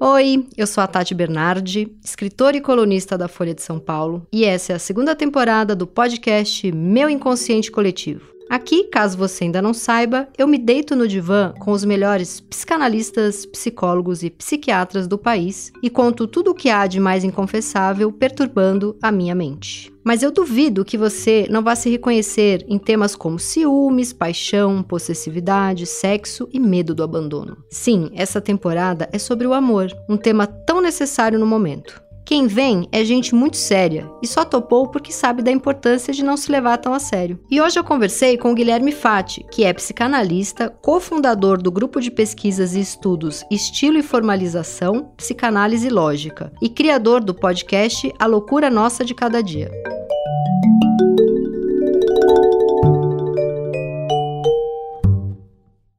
Oi, eu sou a Tati Bernardi, escritora e colunista da Folha de São Paulo, e essa é a segunda temporada do podcast Meu Inconsciente Coletivo. Aqui, caso você ainda não saiba, eu me deito no divã com os melhores psicanalistas, psicólogos e psiquiatras do país e conto tudo o que há de mais inconfessável perturbando a minha mente. Mas eu duvido que você não vá se reconhecer em temas como ciúmes, paixão, possessividade, sexo e medo do abandono. Sim, essa temporada é sobre o amor, um tema tão necessário no momento. Quem vem é gente muito séria e só topou porque sabe da importância de não se levar tão a sério. E hoje eu conversei com o Guilherme Fati, que é psicanalista, cofundador do grupo de pesquisas e estudos Estilo e Formalização, Psicanálise Lógica e criador do podcast A Loucura Nossa de Cada Dia.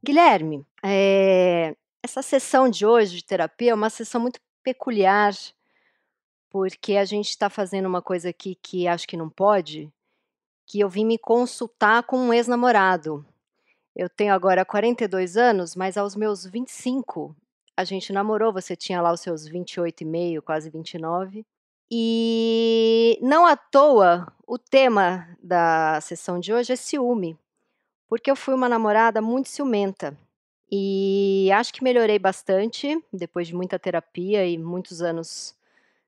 Guilherme, é... essa sessão de hoje de terapia é uma sessão muito peculiar porque a gente está fazendo uma coisa aqui que acho que não pode, que eu vim me consultar com um ex-namorado. Eu tenho agora 42 anos, mas aos meus 25 a gente namorou, você tinha lá os seus 28 e meio, quase 29. E não à toa, o tema da sessão de hoje é ciúme, porque eu fui uma namorada muito ciumenta. E acho que melhorei bastante depois de muita terapia e muitos anos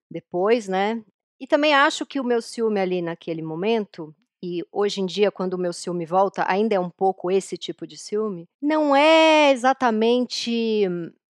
depois, né. E também acho que o meu ciúme ali naquele momento, e hoje em dia quando o meu ciúme volta, ainda é um pouco esse tipo de ciúme, não é exatamente,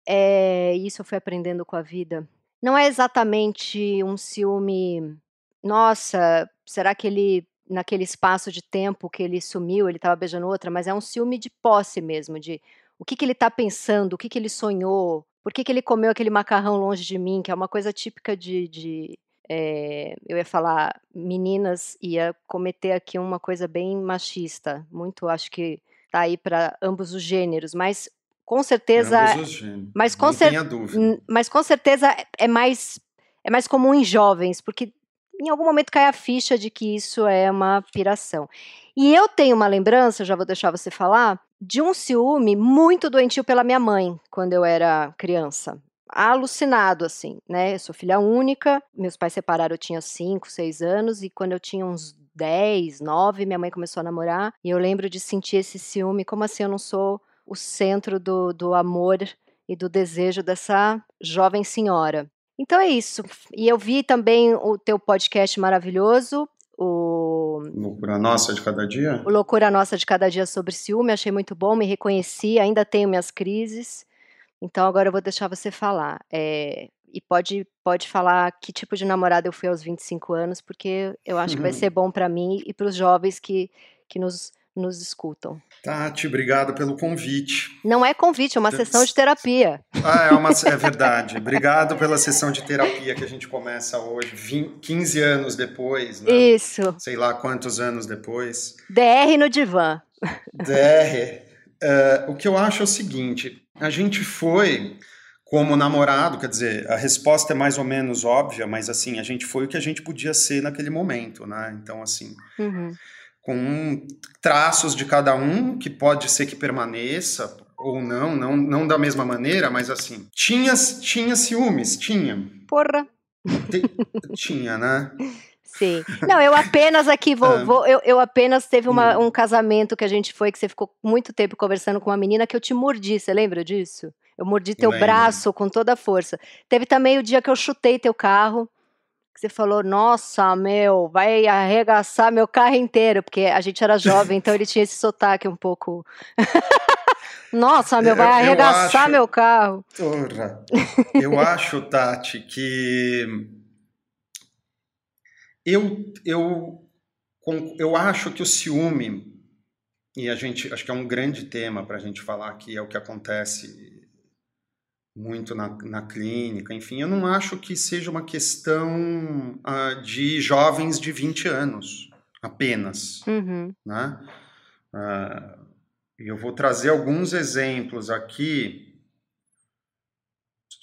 eh, isso eu fui aprendendo com a vida, não é exatamente um ciúme, nossa, será que ele naquele espaço de tempo que ele sumiu, ele estava beijando outra, mas é um ciúme de posse mesmo, de o que que ele está pensando, o que que ele sonhou, por que, que ele comeu aquele macarrão longe de mim, que é uma coisa típica de, de é, eu ia falar meninas, ia cometer aqui uma coisa bem machista, muito acho que tá aí para ambos os gêneros, mas com certeza, mas com, cer mas com certeza é mais é mais comum em jovens, porque em algum momento cai a ficha de que isso é uma piração. E eu tenho uma lembrança, já vou deixar você falar, de um ciúme muito doentio pela minha mãe, quando eu era criança. Alucinado, assim, né? Eu sou filha única, meus pais separaram, eu tinha 5, 6 anos, e quando eu tinha uns 10, 9, minha mãe começou a namorar, e eu lembro de sentir esse ciúme, como assim eu não sou o centro do, do amor e do desejo dessa jovem senhora. Então é isso. E eu vi também o teu podcast maravilhoso, o Loucura Nossa de Cada Dia? O Loucura Nossa de Cada Dia sobre ciúme, achei muito bom, me reconheci, ainda tenho minhas crises, então agora eu vou deixar você falar. É, e pode, pode falar que tipo de namorada eu fui aos 25 anos, porque eu acho que vai ser bom para mim e para os jovens que, que nos nos escutam. Tati, obrigado pelo convite. Não é convite, é uma sessão de terapia. Ah, é, uma, é verdade. obrigado pela sessão de terapia que a gente começa hoje, 20, 15 anos depois. Né? Isso. Sei lá quantos anos depois. DR no divã. DR. Uh, é, o que eu acho é o seguinte: a gente foi como namorado, quer dizer, a resposta é mais ou menos óbvia, mas assim, a gente foi o que a gente podia ser naquele momento, né? Então, assim. Uhum com traços de cada um, que pode ser que permaneça ou não, não, não da mesma maneira, mas assim, tinha, tinha ciúmes, tinha. Porra. tinha, né? Sim. Não, eu apenas aqui vou. É. vou eu, eu apenas teve uma, hum. um casamento que a gente foi, que você ficou muito tempo conversando com uma menina que eu te mordi, você lembra disso? Eu mordi teu Lembro. braço com toda a força. Teve também o dia que eu chutei teu carro que você falou, nossa, meu, vai arregaçar meu carro inteiro, porque a gente era jovem, então ele tinha esse sotaque um pouco. nossa, meu, vai arregaçar acho, meu carro. Porra. Eu acho, Tati, que eu, eu, eu acho que o ciúme, e a gente, acho que é um grande tema para a gente falar aqui, é o que acontece muito na, na clínica, enfim, eu não acho que seja uma questão uh, de jovens de 20 anos apenas, uhum. né? Uh, eu vou trazer alguns exemplos aqui,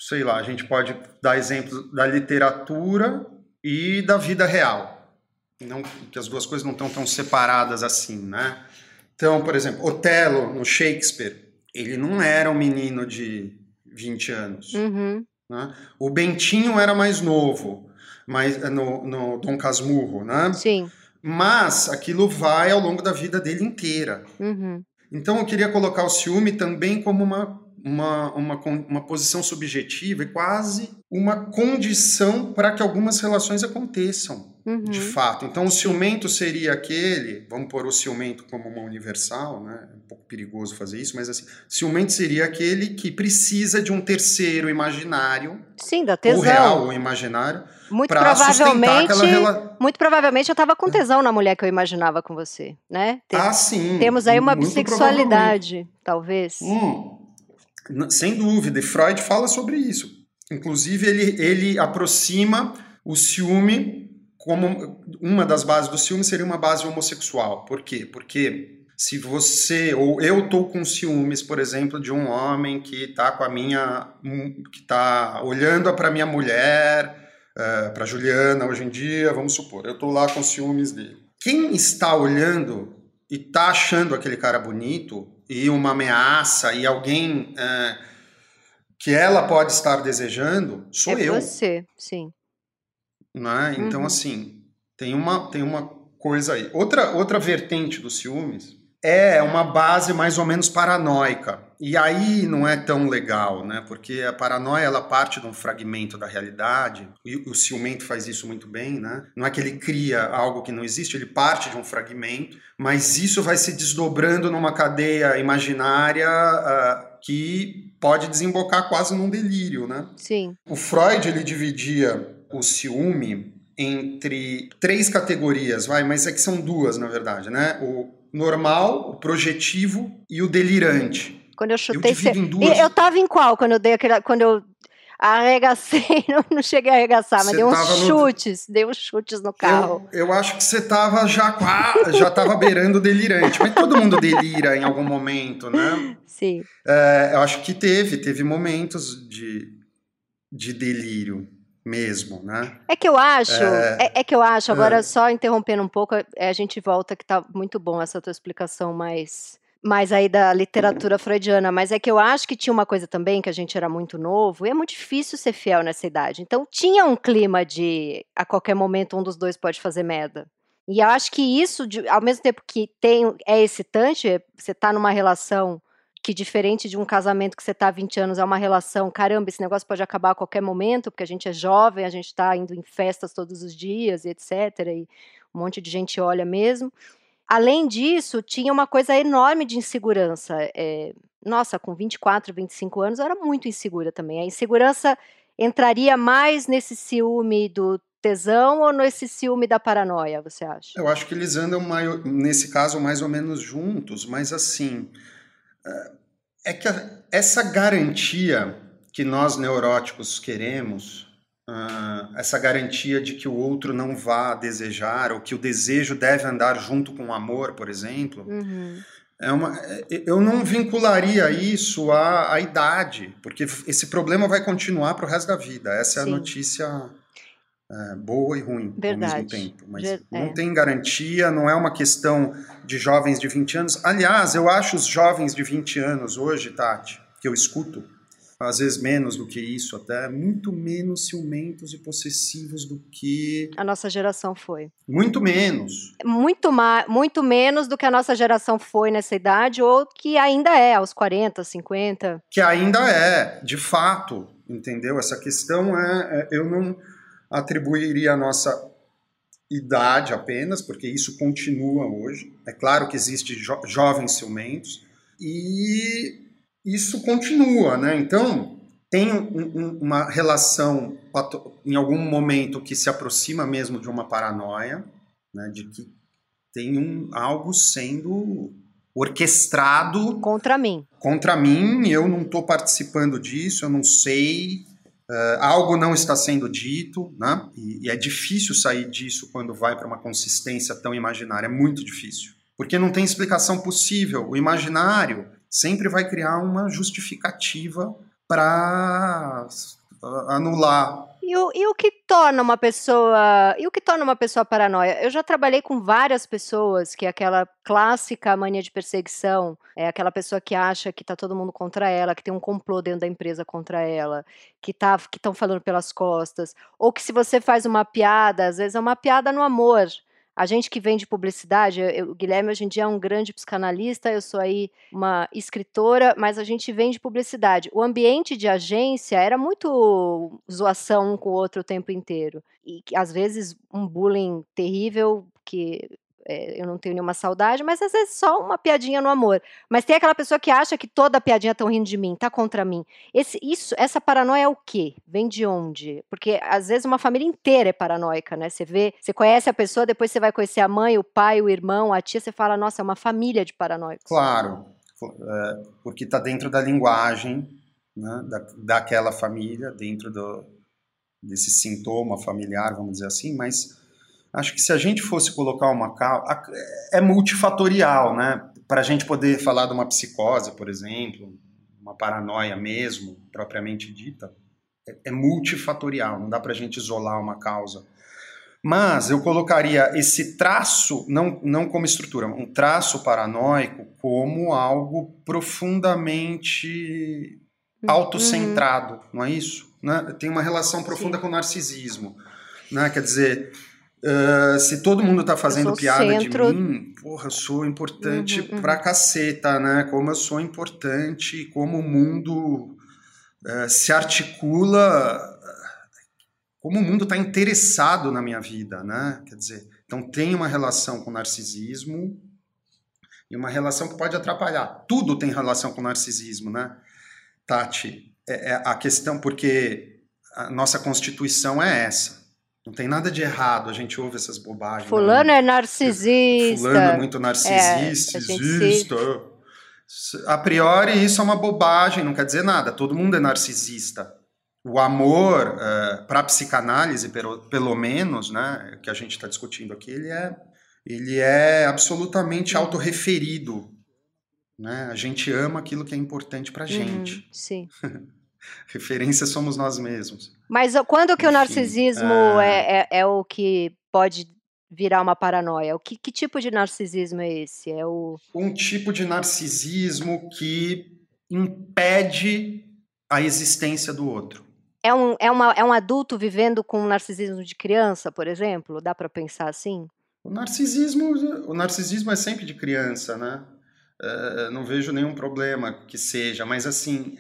sei lá, a gente pode dar exemplos da literatura e da vida real, não que as duas coisas não estão tão separadas assim, né? Então, por exemplo, Otelo no Shakespeare, ele não era um menino de 20 anos. Uhum. Né? O Bentinho era mais novo, mas no, no Dom Casmurro, né? Sim. Mas aquilo vai ao longo da vida dele inteira. Uhum. Então eu queria colocar o ciúme também como uma, uma, uma, uma posição subjetiva e quase uma condição para que algumas relações aconteçam. Uhum. De fato. Então, o ciumento seria aquele, vamos pôr o ciumento como uma universal, né? É um pouco perigoso fazer isso, mas assim, ciumento seria aquele que precisa de um terceiro imaginário. Sim, da tesão. Ou real ou imaginário. Muito provavelmente, rela... muito provavelmente eu estava com tesão na mulher que eu imaginava com você, né? Tem, ah, sim. Temos aí uma bissexualidade, talvez. Hum, sem dúvida, e Freud fala sobre isso. Inclusive, ele, ele aproxima o ciúme como uma das bases do ciúme seria uma base homossexual. Por quê? Porque se você ou eu tô com ciúmes, por exemplo, de um homem que tá com a minha que tá olhando para minha mulher, uh, eh, para Juliana hoje em dia, vamos supor, eu tô lá com ciúmes dele. Quem está olhando e tá achando aquele cara bonito e uma ameaça e alguém uh, que ela pode estar desejando, sou é eu. Você, sim. Né? Então, uhum. assim, tem uma, tem uma coisa aí. Outra, outra vertente dos ciúmes é uma base mais ou menos paranoica. E aí não é tão legal, né? Porque a paranoia ela parte de um fragmento da realidade, e o ciumento faz isso muito bem, né? Não é que ele cria algo que não existe, ele parte de um fragmento, mas isso vai se desdobrando numa cadeia imaginária uh, que pode desembocar quase num delírio, né? Sim. O Freud ele dividia o ciúme entre três categorias, vai, mas é que são duas, na verdade, né? O normal, o projetivo e o delirante. Quando eu chutei, eu, cê... duas... eu tava em qual quando eu dei aquele, quando eu arregacei, não, não cheguei a arregaçar, mas dei uns chutes, no... dei uns chutes no carro. Eu, eu acho que você tava já já tava beirando o delirante, mas todo mundo delira em algum momento, né? Sim. É, eu acho que teve, teve momentos de, de delírio mesmo, né? É que eu acho, é, é, é que eu acho, agora é. só interrompendo um pouco, é, a gente volta que tá muito bom essa tua explicação mais mais aí da literatura freudiana, mas é que eu acho que tinha uma coisa também que a gente era muito novo e é muito difícil ser fiel nessa idade. Então tinha um clima de a qualquer momento um dos dois pode fazer merda. E eu acho que isso, ao mesmo tempo que tem é excitante, você tá numa relação que diferente de um casamento que você está há 20 anos, é uma relação, caramba, esse negócio pode acabar a qualquer momento, porque a gente é jovem, a gente está indo em festas todos os dias, e etc. E um monte de gente olha mesmo. Além disso, tinha uma coisa enorme de insegurança. É, nossa, com 24, 25 anos, eu era muito insegura também. A insegurança entraria mais nesse ciúme do tesão ou nesse ciúme da paranoia, você acha? Eu acho que eles andam, nesse caso, mais ou menos juntos, mas assim é que essa garantia que nós neuróticos queremos, uh, essa garantia de que o outro não vá desejar, ou que o desejo deve andar junto com o amor, por exemplo, uhum. é uma, eu não vincularia isso à, à idade, porque esse problema vai continuar para o resto da vida. Essa é Sim. a notícia é, boa e ruim Verdade. ao mesmo tempo. Mas é. não tem garantia, não é uma questão de jovens de 20 anos. Aliás, eu acho os jovens de 20 anos hoje, Tati, que eu escuto, às vezes menos do que isso até, muito menos ciumentos e possessivos do que... A nossa geração foi. Muito menos. Muito, ma muito menos do que a nossa geração foi nessa idade, ou que ainda é, aos 40, 50. Que ainda é, de fato, entendeu? Essa questão é, é eu não atribuiria a nossa idade apenas, porque isso continua hoje. É claro que existe jo jovens ciumentos e isso continua, né? Então tem um, um, uma relação em algum momento que se aproxima mesmo de uma paranoia, né? De que tem um, algo sendo orquestrado contra mim. Contra mim, eu não estou participando disso, eu não sei, Uh, algo não está sendo dito, né? E, e, é difícil sair disso quando vai para uma consistência tão imaginária, é muito difícil. Porque não tem explicação possível. O imaginário sempre vai criar uma justificativa para anular. E o, e o que torna uma pessoa. E o que torna uma pessoa paranoia? Eu já trabalhei com várias pessoas que é aquela clássica mania de perseguição, é aquela pessoa que acha que tá todo mundo contra ela, que tem um complô dentro da empresa contra ela, que tá que estão falando pelas costas, ou que se você faz uma piada, às vezes é uma piada no amor. A gente que vem de publicidade, eu, o Guilherme hoje em dia é um grande psicanalista, eu sou aí uma escritora, mas a gente vem de publicidade. O ambiente de agência era muito zoação um com o outro o tempo inteiro. E às vezes um bullying terrível que é, eu não tenho nenhuma saudade, mas às vezes só uma piadinha no amor. Mas tem aquela pessoa que acha que toda piadinha estão rindo de mim, tá contra mim. Esse, isso, essa paranoia é o quê? Vem de onde? Porque às vezes uma família inteira é paranoica, né? Você vê, você conhece a pessoa, depois você vai conhecer a mãe, o pai, o irmão, a tia, você fala, nossa, é uma família de paranoicos. Claro, é, porque está dentro da linguagem né, da, daquela família, dentro do, desse sintoma familiar, vamos dizer assim, mas Acho que se a gente fosse colocar uma causa. É multifatorial, né? Para a gente poder falar de uma psicose, por exemplo, uma paranoia mesmo, propriamente dita, é, é multifatorial, não dá para a gente isolar uma causa. Mas eu colocaria esse traço, não, não como estrutura, um traço paranoico como algo profundamente uhum. autocentrado, não é isso? Né? Tem uma relação profunda Sim. com o narcisismo. Né? Quer dizer, Uh, se todo mundo está fazendo piada centro... de mim, porra, eu sou importante uhum, uhum. pra caceta, né? Como eu sou importante, como o mundo uh, se articula, como o mundo está interessado na minha vida, né? Quer dizer, então tem uma relação com narcisismo e uma relação que pode atrapalhar. Tudo tem relação com narcisismo, né? Tati, é, é a questão, porque a nossa constituição é essa não tem nada de errado, a gente ouve essas bobagens. Fulano né? é narcisista. Fulano é muito narcisista. É, a, a priori, isso é uma bobagem, não quer dizer nada. Todo mundo é narcisista. O amor, uh, para a psicanálise, pelo, pelo menos, né, que a gente está discutindo aqui, ele é, ele é absolutamente autorreferido. Né? A gente ama aquilo que é importante para a gente. Uhum, sim. Referência somos nós mesmos. Mas quando que Enfim, o narcisismo é... É, é, é... o que pode virar uma paranoia? O que, que, tipo de narcisismo é esse? É o... Um tipo de narcisismo que impede a existência do outro. É um, é, uma, é um adulto vivendo com um narcisismo de criança, por exemplo? Dá para pensar assim? O narcisismo, o narcisismo é sempre de criança, né? Uh, não vejo nenhum problema que seja, mas assim,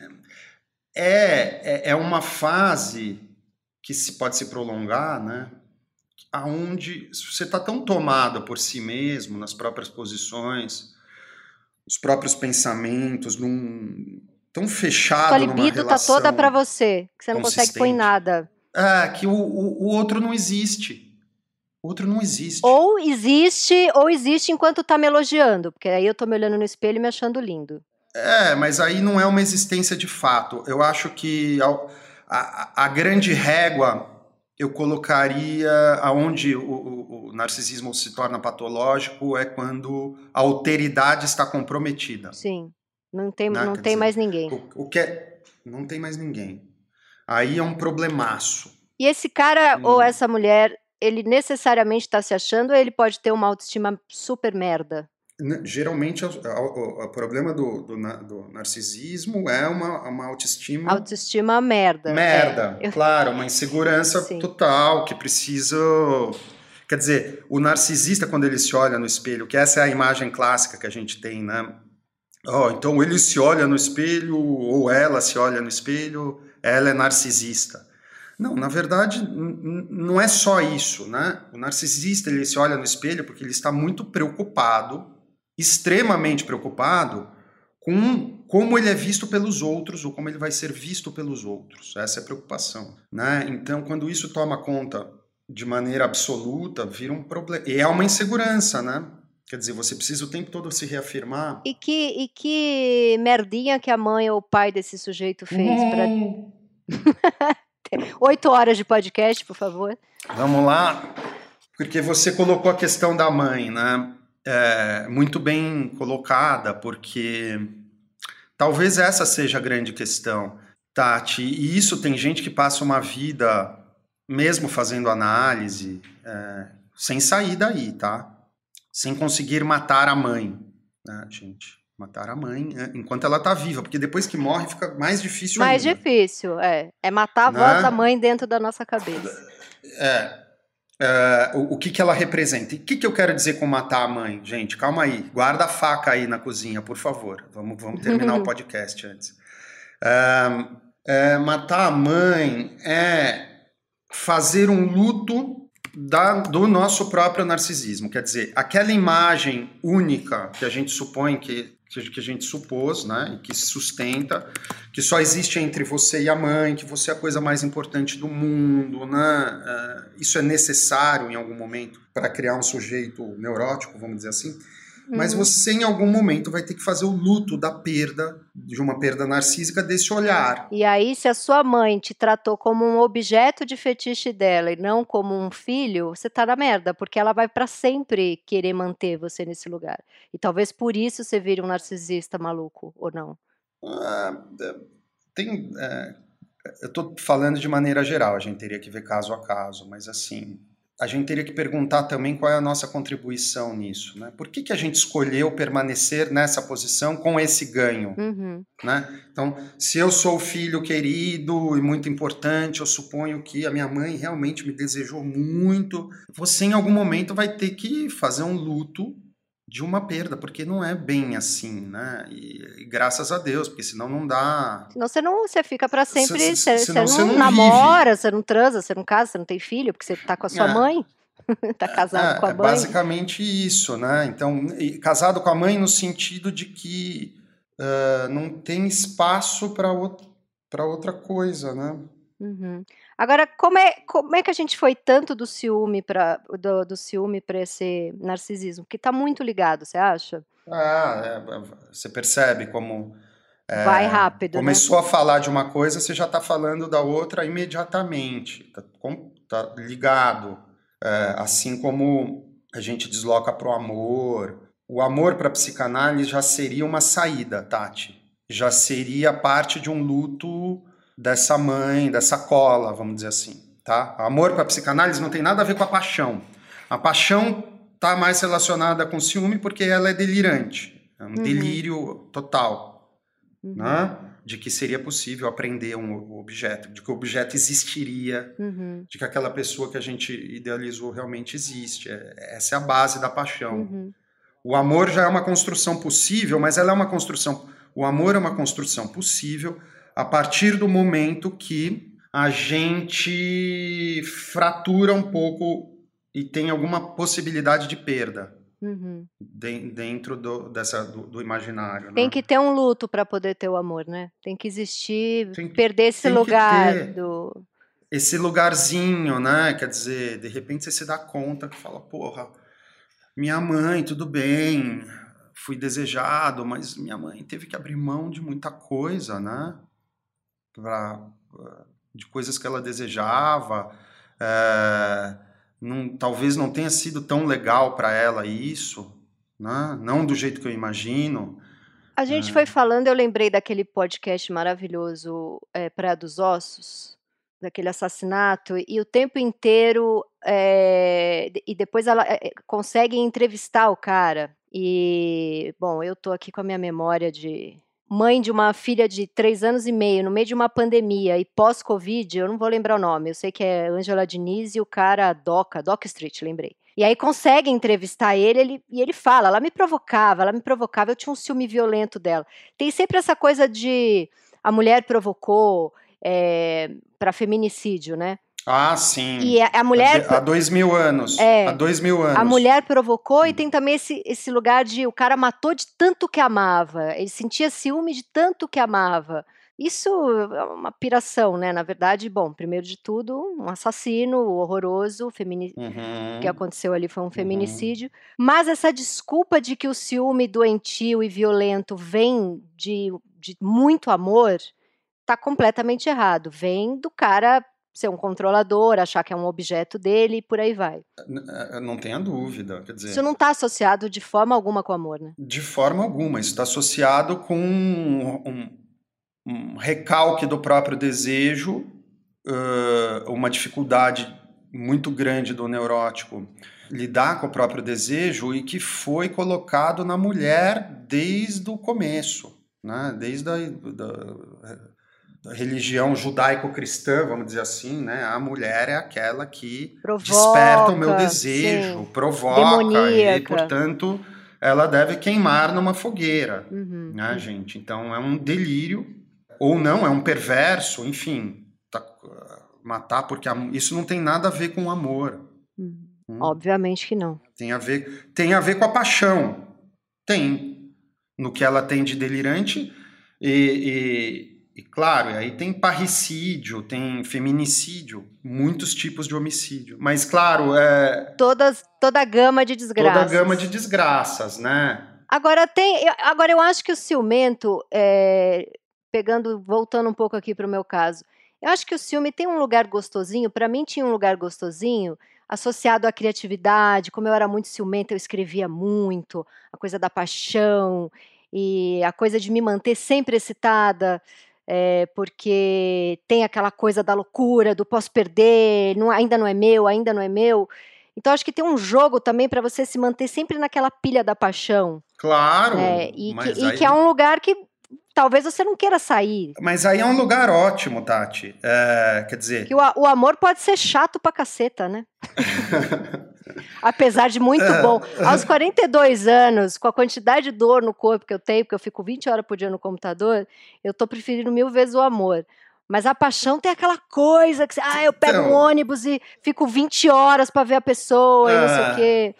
é, é, é uma fase que se, pode se prolongar, né? Aonde você está tão tomada por si mesmo, nas próprias posições, os próprios pensamentos, num, tão fechado Sua libido está toda para você, que você não consegue pôr em nada. É, que o, o, o outro não existe. O outro não existe. Ou existe, ou existe enquanto tá me elogiando, porque aí eu tô me olhando no espelho e me achando lindo. É, mas aí não é uma existência de fato. Eu acho que a, a, a grande régua eu colocaria aonde o, o, o, narcisismo se torna patológico é quando a alteridade está comprometida. Sim, não tem, né? não tem dizer, mais ninguém. O, o, que é, não tem mais ninguém. Aí é um problemaço. E esse cara hum. ou essa mulher, ele necessariamente está se achando ou ele pode ter uma autoestima super merda? Geralmente, o, problema do, do, do, narcisismo é uma, uma autoestima. Autoestima merda. Merda, é. claro, uma insegurança Sim. total que precisa. Quer dizer, o narcisista, quando ele se olha no espelho, que essa é a imagem clássica que a gente tem, né? Oh, então ele se olha no espelho, ou ela se olha no espelho, ela é narcisista. Não, na verdade, não é só isso, né? O narcisista ele se olha no espelho porque ele está muito preocupado extremamente preocupado com como ele é visto pelos outros ou como ele vai ser visto pelos outros. Essa é a preocupação. Né? Então, quando isso toma conta de maneira absoluta, vira um problema. E é uma insegurança, né? Quer dizer, você precisa o tempo todo se reafirmar. E que, e que merdinha que a mãe ou o pai desse sujeito fez hum. para. Oito horas de podcast, por favor. Vamos lá. Porque você colocou a questão da mãe, né? É, muito bem colocada, porque talvez essa seja a grande questão. Tati, e isso tem gente que passa uma vida, mesmo fazendo análise, é, sem sair daí, tá? Sem conseguir matar a mãe, né, gente? Matar a mãe é, enquanto ela tá viva, porque depois que morre fica mais difícil Mais ainda. difícil, é. É matar a Né? voz da mãe dentro da nossa cabeça. É, é, o, o que, que ela representa? E o que, que eu quero dizer com matar a mãe? Gente, calma aí. Guarda a faca aí na cozinha, por favor. Vamos, vamos terminar o podcast antes. É, matar a mãe é fazer um luto da- do nosso próprio narcisismo. Quer dizer, aquela imagem única que a gente supõe que, que a gente supôs, né, e que se sustenta, que só existe entre você e a mãe, que você é a coisa mais importante do mundo, né? eh, isso é necessário em algum momento para criar um sujeito neurótico, vamos dizer assim. Mas Uhum. você, em algum momento, vai ter que fazer o luto da perda, de uma perda narcísica, desse olhar. E aí, se a sua mãe te tratou como um objeto de fetiche dela e não como um filho, você tá na merda, porque ela vai pra sempre querer manter você nesse lugar. E talvez por isso você vire um narcisista maluco, ou não. Ah, é, tem, é, eu estou falando de maneira geral, a gente teria que ver caso a caso, mas assim, a gente teria que perguntar também qual é a nossa contribuição nisso, né? Por que, que a gente escolheu permanecer nessa posição com esse ganho, Uhum. né? Então, se eu sou o filho querido e muito importante, eu suponho que a minha mãe realmente me desejou muito. Você, em algum momento, vai ter que fazer um luto de uma perda, porque não é bem assim, né? E, e graças a Deus, porque senão não dá. Senão você não, você fica pra sempre, Se- se- você, não, você não namora, você não transa, você não casa, você não tem filho, porque você tá com a sua É. mãe, tá casado é, com a é mãe. basicamente isso, né? Então, casado com a mãe no sentido de que ah, não tem espaço para para outra coisa, né? Uhum. Agora, como é, como é que a gente foi tanto do ciúme para do, do ciúme para esse narcisismo? Que tá muito ligado, você acha? Ah, é, você percebe como é, Vai rápido, né? começou a falar de uma coisa, você já está falando da outra imediatamente, tá, com- tá ligado. É, assim como a gente desloca para o amor, o amor para a psicanálise já seria uma saída, Tati. Já seria parte de um luto dessa mãe, dessa cola, vamos dizer assim, tá? Amor para a psicanálise não tem nada a ver com a paixão. A paixão está mais relacionada com ciúme porque ela é delirante, é um Uhum. delírio total, Uhum. né? De que seria possível aprender um objeto, de que o objeto existiria, Uhum. de que aquela pessoa que a gente idealizou realmente existe. É- Essa é a base da paixão. Uhum. O amor já é uma construção possível, mas ela é uma construção. O amor é uma construção possível a partir do momento que a gente fratura um pouco e tem alguma possibilidade de perda Uhum. de- dentro do, dessa, do, do imaginário. Tem né? que ter um luto para poder ter o amor, né? Tem que existir, Tem que- perder esse lugar do. Esse lugarzinho, né? Quer dizer, de repente você se dá conta que fala, porra, minha mãe, tudo bem, fui desejado, mas minha mãe teve que abrir mão de muita coisa, né? Pra, de coisas que ela desejava. é, não- talvez não tenha sido tão legal para ela isso, né? Não do jeito que eu imagino. A gente É. foi falando, eu lembrei daquele podcast maravilhoso, é, Praia dos Ossos, daquele assassinato, e o tempo inteiro, é, e depois ela consegue entrevistar o cara. E, bom, eu tô aqui com a minha memória de mãe de uma filha de três anos e meio, no meio de uma pandemia e pós-Covid, eu não vou lembrar o nome, eu sei que é Angela Diniz e o cara Doca, Doc Street, lembrei. E aí consegue entrevistar ele, ele e ele fala, ela me provocava, ela me provocava, eu tinha um ciúme violento dela. Tem sempre essa coisa de a mulher provocou para feminicídio, né? Ah, sim. E a, a mulher Há dois mil anos. É. Há dois mil anos. a mulher provocou e tem também esse, esse lugar de o cara matou de tanto que amava, ele sentia ciúme de tanto que amava. Isso é uma piração, né? Na verdade, bom, primeiro de tudo, um assassino horroroso, femini Uhum. o que aconteceu ali foi um feminicídio. Mas essa desculpa de que o ciúme doentio e violento vem de, de muito amor tá completamente errado. Vem do cara ser um controlador, achar que é um objeto dele e por aí vai. Eh, Não tenha dúvida. Quer dizer, Isso não está associado de forma alguma com amor, né? de forma alguma. Isso está associado com um, um- recalque do próprio desejo, uma dificuldade muito grande do neurótico lidar com o próprio desejo e que foi colocado na mulher desde o começo, né? desde a da religião judaico-cristã, vamos dizer assim, né? A mulher é aquela que provoca, desperta o meu desejo, sim. provoca Demoníaca. e, portanto, ela deve queimar numa fogueira, uhum, né, uhum. gente? Então é um delírio ou não, é um perverso, enfim, tá, matar porque isso não tem nada a ver com amor. Uhum. Hum. Obviamente que não. Tem a ver, tem a ver com a paixão. Tem. No que ela tem de delirante. E, e, e claro, aí tem parricídio, tem feminicídio, muitos tipos de homicídio. Mas, claro, é. Todas, toda a gama de desgraças. Toda a gama de desgraças, né? Agora tem. Agora eu acho que o ciumento, é, pegando, voltando um pouco aqui para o meu caso, eu acho que o ciúme tem um lugar gostosinho. Para mim tinha um lugar gostosinho associado à criatividade, como eu era muito ciumenta, eu escrevia muito, a coisa da paixão e a coisa de me manter sempre excitada, é, porque tem aquela coisa da loucura, do posso perder, não, ainda não é meu, ainda não é meu. Então acho que tem um jogo também para você se manter sempre naquela pilha da paixão. Claro. É, e, que, aí... e que é um lugar que talvez você não queira sair. Mas aí é um lugar ótimo, Tati. É, quer dizer. Que o, o, amor pode ser chato pra caceta, né? Apesar de muito bom. Aos 42 anos, com a quantidade de dor no corpo que eu tenho, porque eu fico 20 horas por dia no computador, eu tô preferindo mil vezes o amor. Mas a paixão tem aquela coisa que, ah, eu pego então, um ônibus e fico 20 horas para ver a pessoa e não sei o é. quê.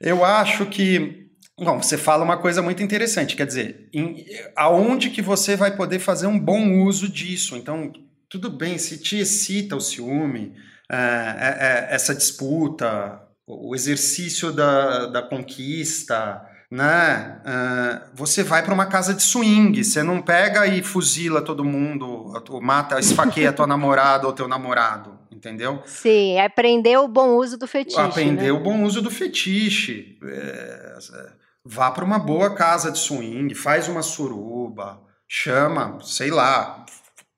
Eu acho que Bom, você fala uma coisa muito interessante, quer dizer, em, aonde que você vai poder fazer um bom uso disso? Então, tudo bem, se te excita o ciúme, é, é, é essa disputa, o exercício da, da conquista, né? É, você vai para uma casa de swing, você não pega e fuzila todo mundo, mata, esfaqueia a tua namorada ou teu namorado, entendeu? Sim, é aprender o bom uso do fetiche. Aprender né? o bom uso do fetiche. É, vá para uma boa casa de swing, faz uma suruba, chama, sei lá,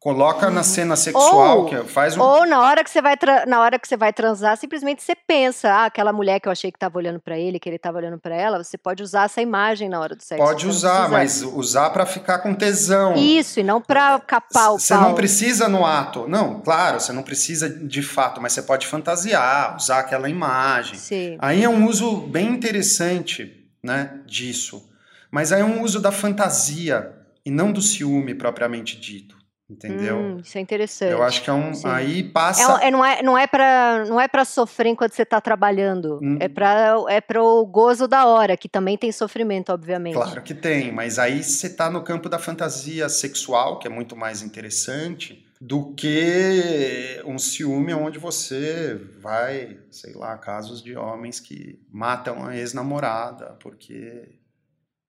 coloca na cena sexual ou, que faz um... ou na hora que você vai na hora que você vai transar simplesmente você pensa ah, aquela mulher que eu achei que estava olhando para ele que ele estava olhando para ela você pode usar essa imagem na hora do sexo pode usar mas usar para ficar com tesão isso e não para capar o você não precisa no ato não claro você não precisa de fato mas você pode fantasiar usar aquela imagem Sim. aí é um uso bem interessante né, disso. Mas aí é um uso da fantasia e não do ciúme propriamente dito. Entendeu? Hum, isso é interessante. Eu acho que é um. Sim. Aí passa. É, é, não é, não é para não é para sofrer enquanto você está trabalhando. Hum. É para é para o gozo da hora, que também tem sofrimento, obviamente. Claro que tem, mas aí você está no campo da fantasia sexual, que é muito mais interessante do que um ciúme onde você vai, sei lá, casos de homens que matam a ex-namorada porque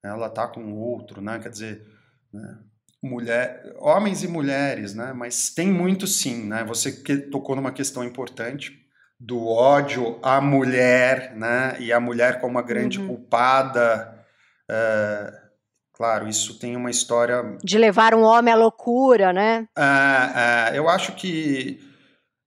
ela tá com outro, né? Quer dizer, né? Mulher, homens e mulheres, né? Mas tem muito sim, né? Você que tocou numa questão importante do ódio à mulher, né? E a mulher como a grande uhum. culpada. Uh, Claro, isso tem uma história. De levar um homem à loucura, né? É, é, eu acho que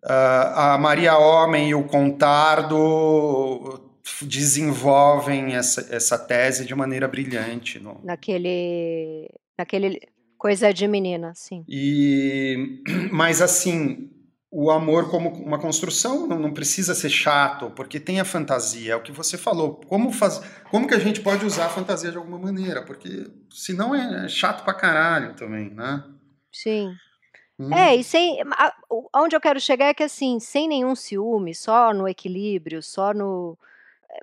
a Maria Homem e o Contardo desenvolvem essa, essa tese de maneira brilhante. No... Naquele. Naquele. Coisa de menina, sim. E, mas assim, o amor como uma construção não, precisa ser chato, porque tem a fantasia, é o que você falou. Como, faz, como que a gente pode usar a fantasia de alguma maneira? Porque senão é chato pra caralho também, né? Sim. Hum. É, e sem. Onde eu quero chegar é que assim, sem nenhum ciúme, só no equilíbrio, só no. É,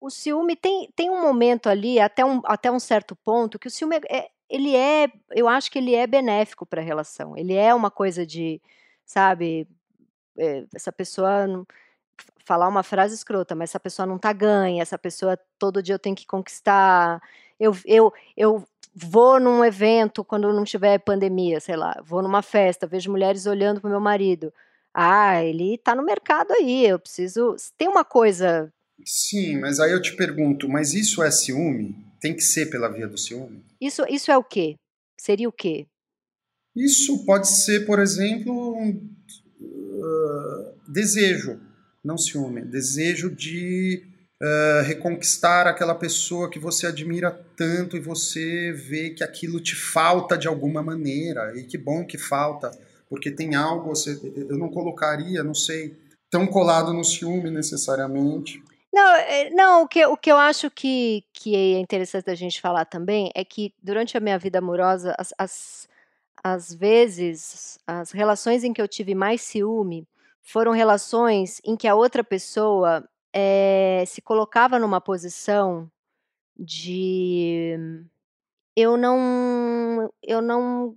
o ciúme tem, tem um momento ali, até um, até um certo ponto, que o ciúme é, ele é. Eu acho que ele é benéfico para a relação. Ele é uma coisa de sabe? É, essa pessoa falar uma frase escrota, mas essa pessoa não tá ganha, essa pessoa todo dia eu tenho que conquistar. Eu, eu, eu vou num evento quando não tiver pandemia, sei lá, vou numa festa, vejo mulheres olhando pro meu marido. Ah, ele tá no mercado aí, eu preciso. Tem uma coisa. Sim, mas aí eu te pergunto, mas isso é ciúme? Tem que ser pela via do ciúme? Isso, isso é o quê? Seria o quê? Isso pode ser, por exemplo, um, uh, desejo, não ciúme, desejo de uh, reconquistar aquela pessoa que você admira tanto e você vê que aquilo te falta de alguma maneira. E que bom que falta, porque tem algo, você, eu não colocaria, não sei, tão colado no ciúme necessariamente. Não, é, não o, que, o que eu acho que, que é interessante a gente falar também é que durante a minha vida amorosa, as, as, as vezes, as relações em que eu tive mais ciúme foram relações em que a outra pessoa é, se colocava numa posição de eu não eu não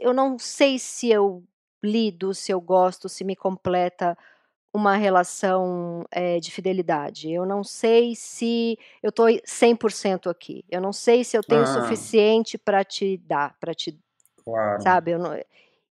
eu não sei se eu lido, se eu gosto, se me completa uma relação é, de fidelidade. Eu não sei se eu estou 100% aqui. Eu não sei se eu tenho ah. o suficiente para te dar, para te. Claro. Sabe? Não,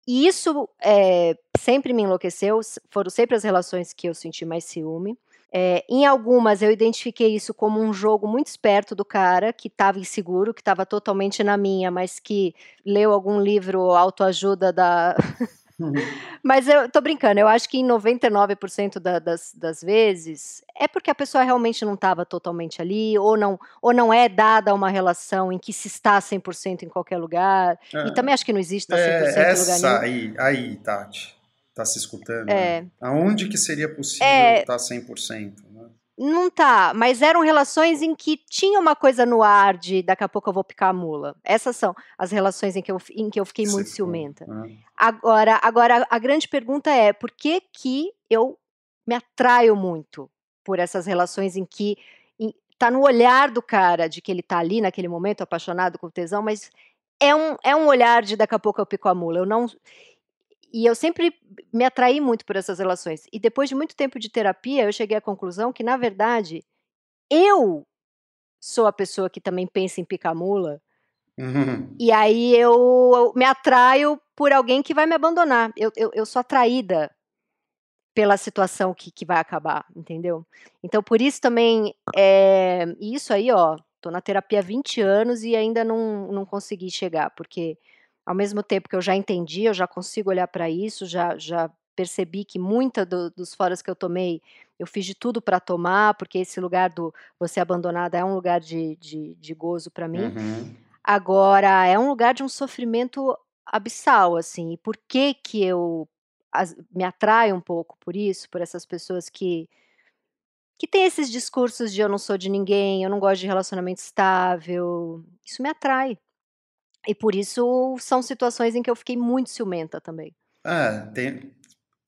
e isso é, sempre me enlouqueceu. Foram sempre as relações que eu senti mais ciúme. É, em algumas eu identifiquei isso como um jogo muito esperto do cara que estava inseguro, que estava totalmente na minha, mas que leu algum livro autoajuda da Uhum. Mas eu tô brincando, eu acho que em 99% da, das, das vezes é porque a pessoa realmente não estava totalmente ali, ou não, ou não é dada uma relação em que se está 100% em qualquer lugar. É. E também acho que não existe estar 100% é, em lugar nenhum. Aí, aí, Tati, tá se escutando? É. Né? Aonde que seria possível é. estar 100%? Não tá, mas eram relações em que tinha uma coisa no ar de daqui a pouco eu vou picar a mula. Essas são as relações em que eu, em que eu fiquei muito ciumenta. Né? Agora, agora, a grande pergunta é por que, que eu me atraio muito por essas relações em que em, tá no olhar do cara de que ele tá ali naquele momento apaixonado com tesão, mas é um, é um olhar de daqui a pouco eu pico a mula. Eu não e eu sempre me atraí muito por essas relações. E depois de muito tempo de terapia, eu cheguei à conclusão que, na verdade, eu sou a pessoa que também pensa em picar mula. Uhum. E aí eu me atraio por alguém que vai me abandonar. Eu, eu, eu sou atraída pela situação que, que vai acabar, entendeu? Então, por isso também, é, isso aí, ó, tô na terapia há 20 anos e ainda não, não consegui chegar, porque ao mesmo tempo que eu já entendi, eu já consigo olhar para isso, já, já percebi que muita do, dos foras que eu tomei, eu fiz de tudo para tomar, porque esse lugar do você abandonada é um lugar de, de, de gozo para mim. Uhum. Agora, é um lugar de um sofrimento abissal, assim. E por que que eu as, me atraio um pouco por isso, por essas pessoas que que tem esses discursos de eu não sou de ninguém, eu não gosto de relacionamento estável. Isso me atrai. E por isso são situações em que eu fiquei muito ciumenta também. É, tem,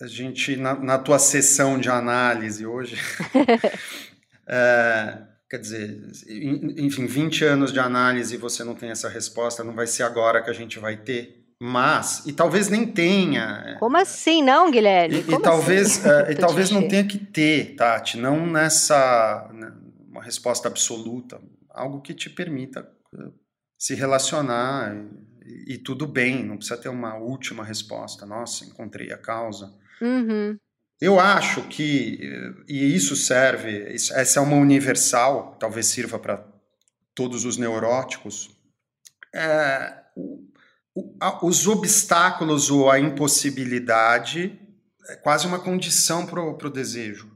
a gente, na, na tua sessão de análise hoje, é, quer dizer, enfim, 20 anos de análise e você não tem essa resposta, não vai ser agora que a gente vai ter. Mas, e talvez nem tenha. É, Como assim, não, Guilherme? E, e talvez, assim? é, e talvez não tenha que ter, Tati, não nessa né, uma resposta absoluta, algo que te permita se relacionar e, e, tudo bem, não precisa ter uma última resposta. Nossa, encontrei a causa. Uhum. Eu acho que, e isso serve, essa é uma universal, talvez sirva para todos os neuróticos, é, o, o, a, os obstáculos ou a impossibilidade é quase uma condição para o desejo.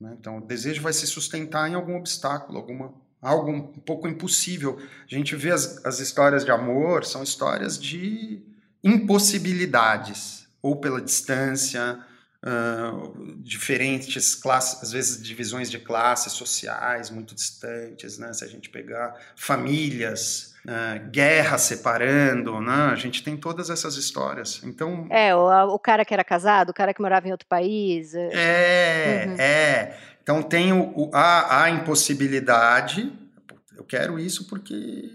Né? Então, o desejo vai se sustentar em algum obstáculo, alguma algo um pouco impossível. A gente vê as, as histórias de amor, são histórias de impossibilidades, ou pela distância, uh, diferentes classes, às vezes divisões de classes sociais muito distantes, né? Se a gente pegar famílias, Uh, guerra separando, né? A gente tem todas essas histórias. Então é o, o cara que era casado, o cara que morava em outro país. É, é. Uhum. é. Então tem o, a, a impossibilidade. Eu quero isso porque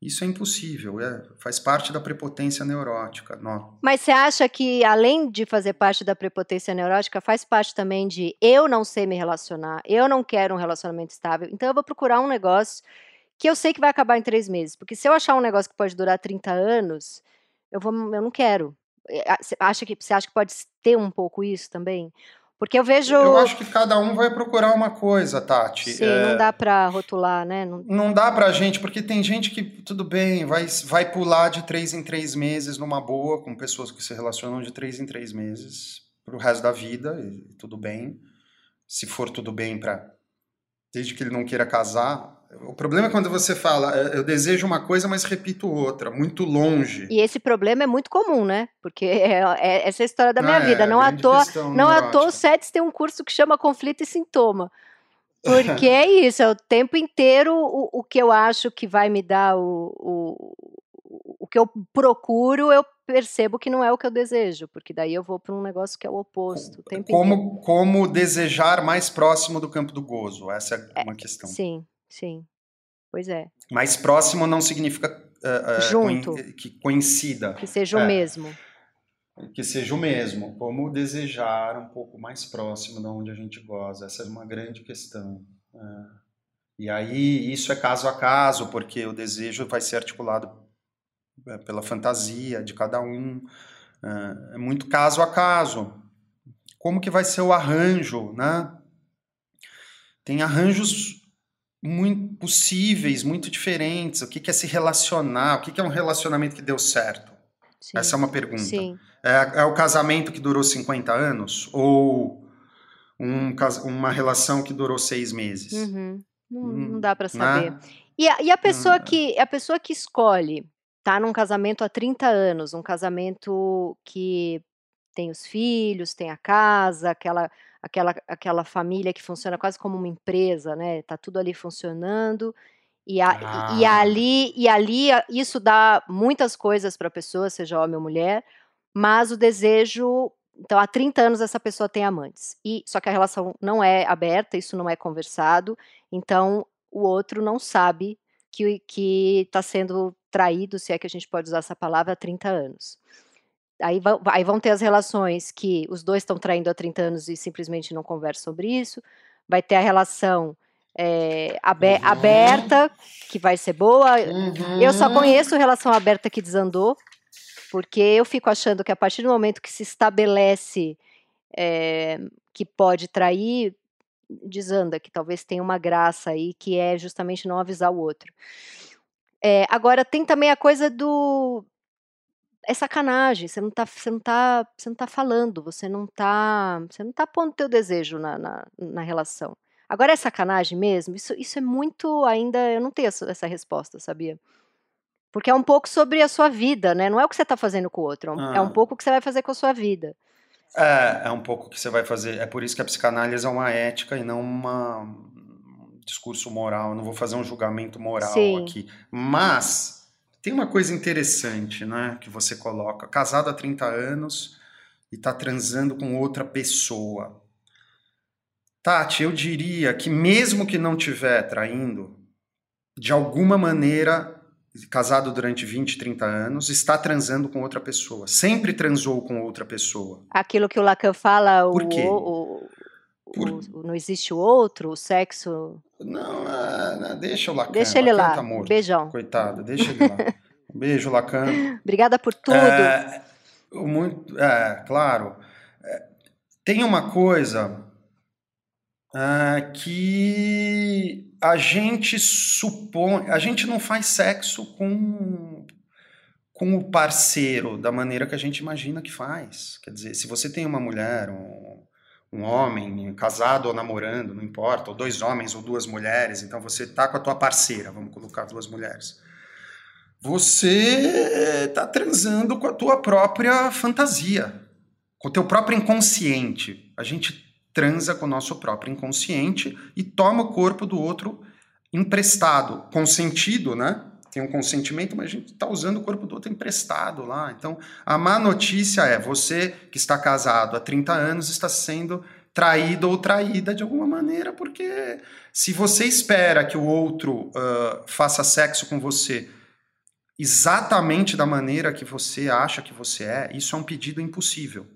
isso é impossível, é, faz parte da prepotência neurótica. Não. Mas você acha que, além de fazer parte da prepotência neurótica, faz parte também de eu não sei me relacionar, eu não quero um relacionamento estável, então eu vou procurar um negócio que eu sei que vai acabar em três meses. Porque se eu achar um negócio que pode durar 30 anos, eu, vou, eu não quero. Você acha, que, você acha que pode ter um pouco isso também? Porque eu vejo. Eu acho que cada um vai procurar uma coisa, Tati. Sim, é... não dá para rotular, né? Não, não dá pra gente, porque tem gente que, tudo bem, vai, vai pular de três em três meses numa boa, com pessoas que se relacionam de três em três meses pro resto da vida, e tudo bem. Se for tudo bem para Desde que ele não queira casar, o problema é quando você fala, é, eu desejo uma coisa, mas repito outra, muito longe. E esse problema é muito comum, né? Porque é, é essa é a história da minha ah, vida. É, não à toa, não à toa o SETS tem um curso que chama Conflito e Sintoma. Porque é isso, é o tempo inteiro o, o que eu acho que vai me dar o, o, o que eu procuro, eu percebo que não é o que eu desejo, porque daí eu vou para um negócio que é o oposto. Como, como desejar mais próximo do campo do gozo? Essa é uma questão. Sim, Sim, pois é. Mais próximo não significa uh, Junto. que coincida. Que seja o é. mesmo. Que seja o mesmo. Como desejar um pouco mais próximo de onde a gente goza. Essa é uma grande questão. É. E aí, isso é caso a caso, porque o desejo vai ser articulado é, pela fantasia de cada um. É muito caso a caso. Como que vai ser o arranjo, né? Tem arranjos muito possíveis, muito diferentes. O que é se relacionar? O que é um relacionamento que deu certo? Sim. Essa é uma pergunta. É, é, o casamento que durou 50 anos? Ou um, uma relação que durou seis meses? Uhum. Não, hum, não, dá para né? saber. Né? E, a, e a pessoa hum. que a pessoa que escolhe tá num casamento há 30 anos, um casamento que tem os filhos, tem a casa, aquela aquela, aquela família que funciona quase como uma empresa, né? Tá tudo ali funcionando. E, a, ah. e, ali, e ali isso dá muitas coisas para a pessoa, seja homem ou mulher, mas o desejo. Então, há 30 anos essa pessoa tem amantes. E Só que a relação não é aberta, isso não é conversado, então o outro não sabe que está sendo traído, se é que a gente pode usar essa palavra, há 30 anos. Aí, aí vão ter as relações que os dois estão traindo há 30 anos e simplesmente não conversam sobre isso. Vai ter a relação é, abe aberta, que vai ser boa. Uhum. Eu só uhum. conheço relação aberta que desandou, porque eu fico achando que a partir do momento que se estabelece é, que pode trair, desanda, que talvez tenha uma graça aí, que é justamente não avisar o outro. É, agora, tem também a coisa do é sacanagem, você não tá, você não tá, você não tá falando, você não tá, você não tá pondo teu desejo na, na, na relação. Agora é sacanagem mesmo? Isso, isso é muito ainda, eu não tenho essa, essa, resposta, sabia? Porque é um pouco sobre a sua vida, né? Não é o que você tá fazendo com o outro, é um, ah. é um pouco o que você vai fazer com a sua vida. É, é um pouco o que você vai fazer. É por isso que a psicanálise é uma ética e não uma, um discurso moral. Eu não vou fazer um julgamento moral Sim. aqui. Mas tem uma coisa interessante, né, que você coloca, casado há 30 anos e está transando com outra pessoa. Tati, eu diria que mesmo que não estiver traindo, de alguma maneira, casado durante 20, 30 anos, está transando com outra pessoa. Sempre transou com outra pessoa. Aquilo que o Lacan fala, Por quê? o, por... O, não existe o outro, o sexo. Não, não deixa o Lacan. Deixa ele Lacan lá. Tá morto, Beijão. Coitado, deixa ele lá. Um beijo, Lacan. Obrigada por tudo. É, muito, é claro. É, tem uma coisa é, que a gente supõe. A gente não faz sexo com com o parceiro da maneira que a gente imagina que faz. Quer dizer, se você tem uma mulher, um, um homem, casado ou namorando, não importa, ou dois homens ou duas mulheres, então você tá com a tua parceira, vamos colocar duas mulheres. Você tá transando com a tua própria fantasia, com o teu próprio inconsciente. A gente transa com o nosso próprio inconsciente e toma o corpo do outro emprestado, consentido, né? Tem um consentimento, mas a gente está usando o corpo do outro emprestado lá. Então, a má notícia é: você que está casado há 30 anos está sendo traído ou traída de alguma maneira, porque se você espera que o outro uh, faça sexo com você exatamente da maneira que você acha que você é, isso é um pedido impossível.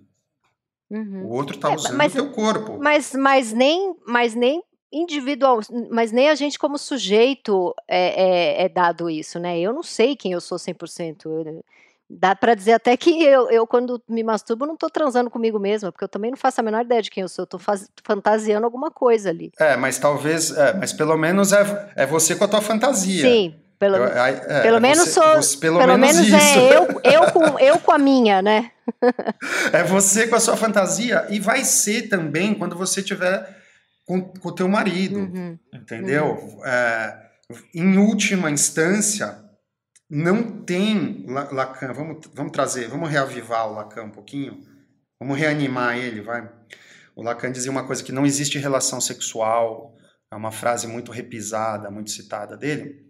Uhum. O outro está é, usando mas, o teu corpo. Mas, mas, nem, mas nem individual, mas nem a gente como sujeito é, é, é dado isso, né? Eu não sei quem eu sou 100%. Eu, Dá para dizer até que eu, eu, quando me masturbo, não tô transando comigo mesma, porque eu também não faço a menor ideia de quem eu sou, eu tô faz, fantasiando alguma coisa ali. É, mas talvez, é, mas pelo menos é, é você com a tua fantasia. Sim, pelo, eu, é, pelo é menos você, sou. Você, pelo, pelo, menos, menos é eu, eu, com, eu com a minha, né? é você com a sua fantasia e vai ser também quando você tiver com o teu marido, uhum. entendeu? Uhum. É, em última instância, não tem Lacan. Vamos, vamos trazer, vamos reavivar o Lacan um pouquinho. Vamos reanimar ele, vai. O Lacan dizia uma coisa que não existe relação sexual. É uma frase muito repisada, muito citada dele.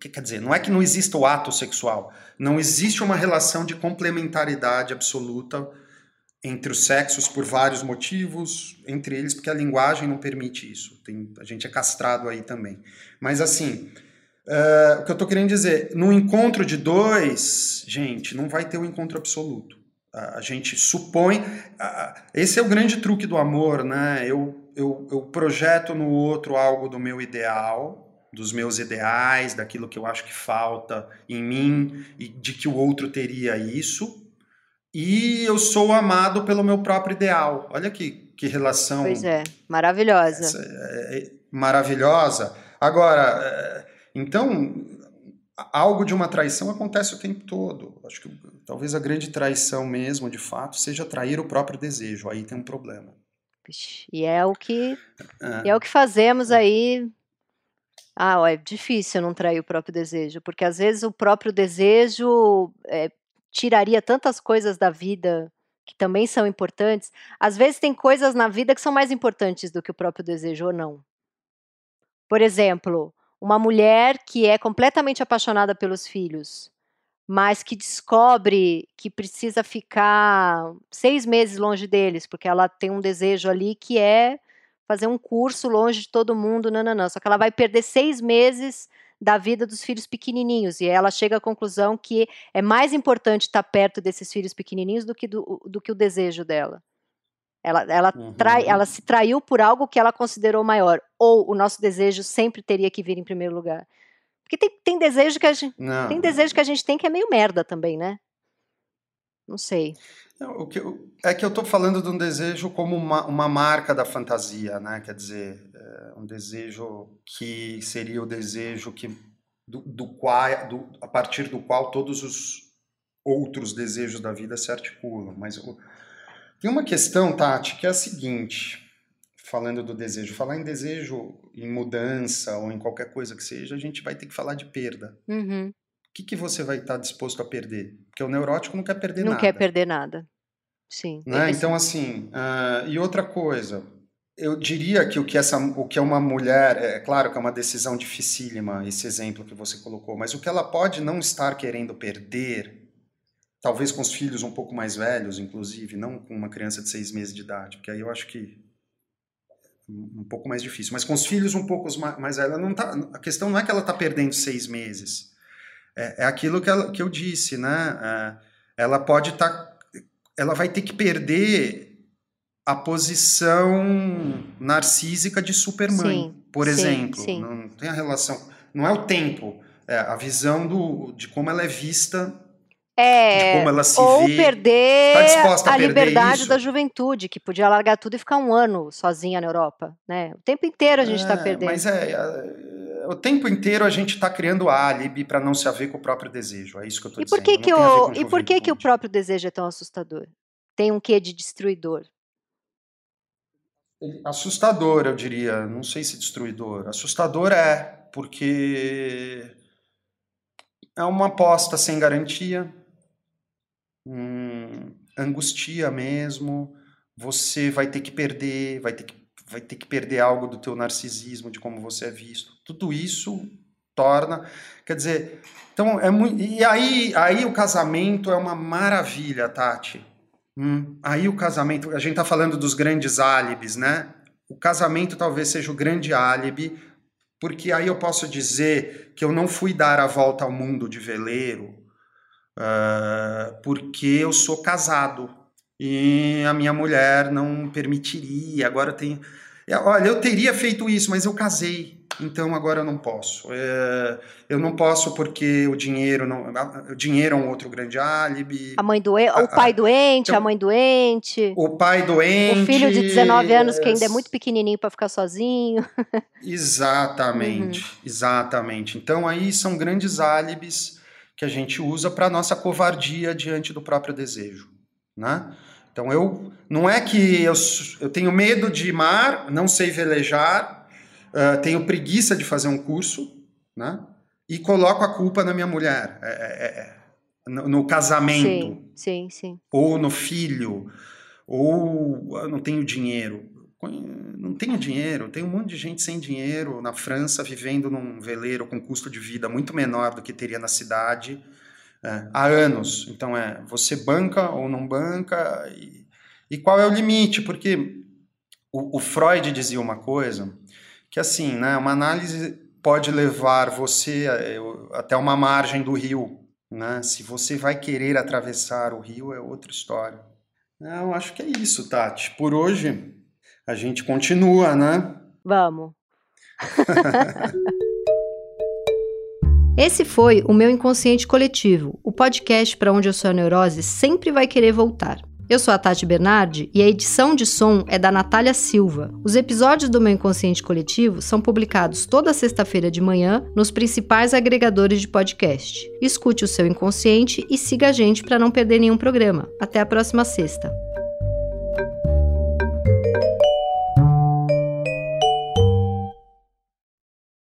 Quer dizer, não é que não exista o ato sexual, não existe uma relação de complementaridade absoluta entre os sexos por vários motivos, entre eles porque a linguagem não permite isso. Tem, a gente é castrado aí também. Mas assim, uh, o que eu estou querendo dizer, no encontro de dois, gente, não vai ter um encontro absoluto. Uh, a gente supõe. Uh, esse é o grande truque do amor, né? Eu, eu, eu projeto no outro algo do meu ideal, dos meus ideais, daquilo que eu acho que falta em mim e de que o outro teria isso. E eu sou amado pelo meu próprio ideal. Olha que, que relação. Pois é, maravilhosa. É, é, maravilhosa. Agora, é, então, algo de uma traição acontece o tempo todo. Acho que talvez a grande traição mesmo, de fato, seja trair o próprio desejo. Aí tem um problema. E é o que é, é o que fazemos aí ah, ó, é difícil não trair o próprio desejo, porque às vezes o próprio desejo é, tiraria tantas coisas da vida que também são importantes. Às vezes tem coisas na vida que são mais importantes do que o próprio desejo ou não. Por exemplo, uma mulher que é completamente apaixonada pelos filhos, mas que descobre que precisa ficar seis meses longe deles, porque ela tem um desejo ali que é fazer um curso longe de todo mundo, não, não, não. Só que ela vai perder seis meses da vida dos filhos pequenininhos. E ela chega à conclusão que é mais importante estar perto desses filhos pequenininhos do que, do, do que o desejo dela. Ela, ela, uhum. trai, ela se traiu por algo que ela considerou maior. Ou o nosso desejo sempre teria que vir em primeiro lugar. Porque tem, tem desejo que a gente. Não. Tem desejo que a gente tem que é meio merda também, né? Não sei. O que eu, é que eu estou falando de um desejo como uma, uma marca da fantasia, né? Quer dizer, é um desejo que seria o desejo que do, do qual, do, a partir do qual todos os outros desejos da vida se articulam. Mas o, tem uma questão, Tati, que é a seguinte: falando do desejo, falar em desejo, em mudança ou em qualquer coisa que seja, a gente vai ter que falar de perda. Uhum que, que você vai estar disposto a perder? Porque o neurótico não quer perder não nada. Não quer perder nada. Sim. Né? Então, assim, uh, e outra coisa, eu diria que o que, essa, o que é uma mulher, é claro que é uma decisão dificílima, esse exemplo que você colocou, mas o que ela pode não estar querendo perder, talvez com os filhos um pouco mais velhos, inclusive, não com uma criança de seis meses de idade, porque aí eu acho que um pouco mais difícil, mas com os filhos um pouco mais velhos, não tá, a questão não é que ela está perdendo seis meses, é, é aquilo que, ela, que eu disse, né? É, ela pode estar. Tá, ela vai ter que perder a posição narcísica de supermãe, sim, por exemplo. Sim. Não tem a relação. Não é o tempo, é a visão do, de como ela é vista é, de como ela se ou vê. perder tá a, a liberdade isso? da juventude, que podia largar tudo e ficar um ano sozinha na Europa, né? O tempo inteiro a gente está é, perdendo. Mas é, o tempo inteiro a gente está criando álibi para não se haver com o próprio desejo. É isso que eu estou dizendo. Que que o, e por que, que o próprio desejo é tão assustador? Tem um quê de destruidor? Assustador, eu diria. Não sei se destruidor. Assustador é, porque é uma aposta sem garantia, hum, angustia mesmo. Você vai ter que perder, vai ter que vai ter que perder algo do teu narcisismo, de como você é visto. Tudo isso torna, quer dizer, então é muito, e aí, aí o casamento é uma maravilha, Tati. Hum, aí o casamento, a gente está falando dos grandes álibis, né? O casamento talvez seja o grande álibi, porque aí eu posso dizer que eu não fui dar a volta ao mundo de veleiro, uh, porque eu sou casado e a minha mulher não permitiria. Agora tem Olha, eu teria feito isso, mas eu casei, então agora eu não posso. É, eu não posso porque o dinheiro não, o dinheiro é um outro grande álibi. A mãe doente, o pai doente, então, a mãe doente. O pai doente. O filho de 19 anos que ainda é muito pequenininho para ficar sozinho. Exatamente, uhum. exatamente. Então aí são grandes álibis que a gente usa para nossa covardia diante do próprio desejo, né? Então eu não é que eu, eu tenho medo de mar, não sei velejar, uh, tenho preguiça de fazer um curso, né? E coloco a culpa na minha mulher, é, é, é, no, no, casamento, sim, sim, sim. ou no filho, ou eu não tenho dinheiro. Não tenho dinheiro, tem um monte de gente sem dinheiro na França vivendo num veleiro com custo de vida muito menor do que teria na cidade é, há anos. Então é, você banca ou não banca e, e qual é o limite? Porque o, o, Freud dizia uma coisa que assim, né, uma análise pode levar você até uma margem do rio, né? Se você vai querer atravessar o rio é outra história. Eu acho que é isso, Tati. Por hoje a gente continua, né? Vamos. Esse foi o meu inconsciente coletivo, o podcast para onde a sua neurose sempre vai querer voltar. Eu sou a Tati Bernardi e a edição de som é da Natália Silva. Os episódios do meu inconsciente coletivo são publicados toda sexta-feira de manhã nos principais agregadores de podcast. Escute o seu inconsciente e siga a gente para não perder nenhum programa. Até a próxima sexta.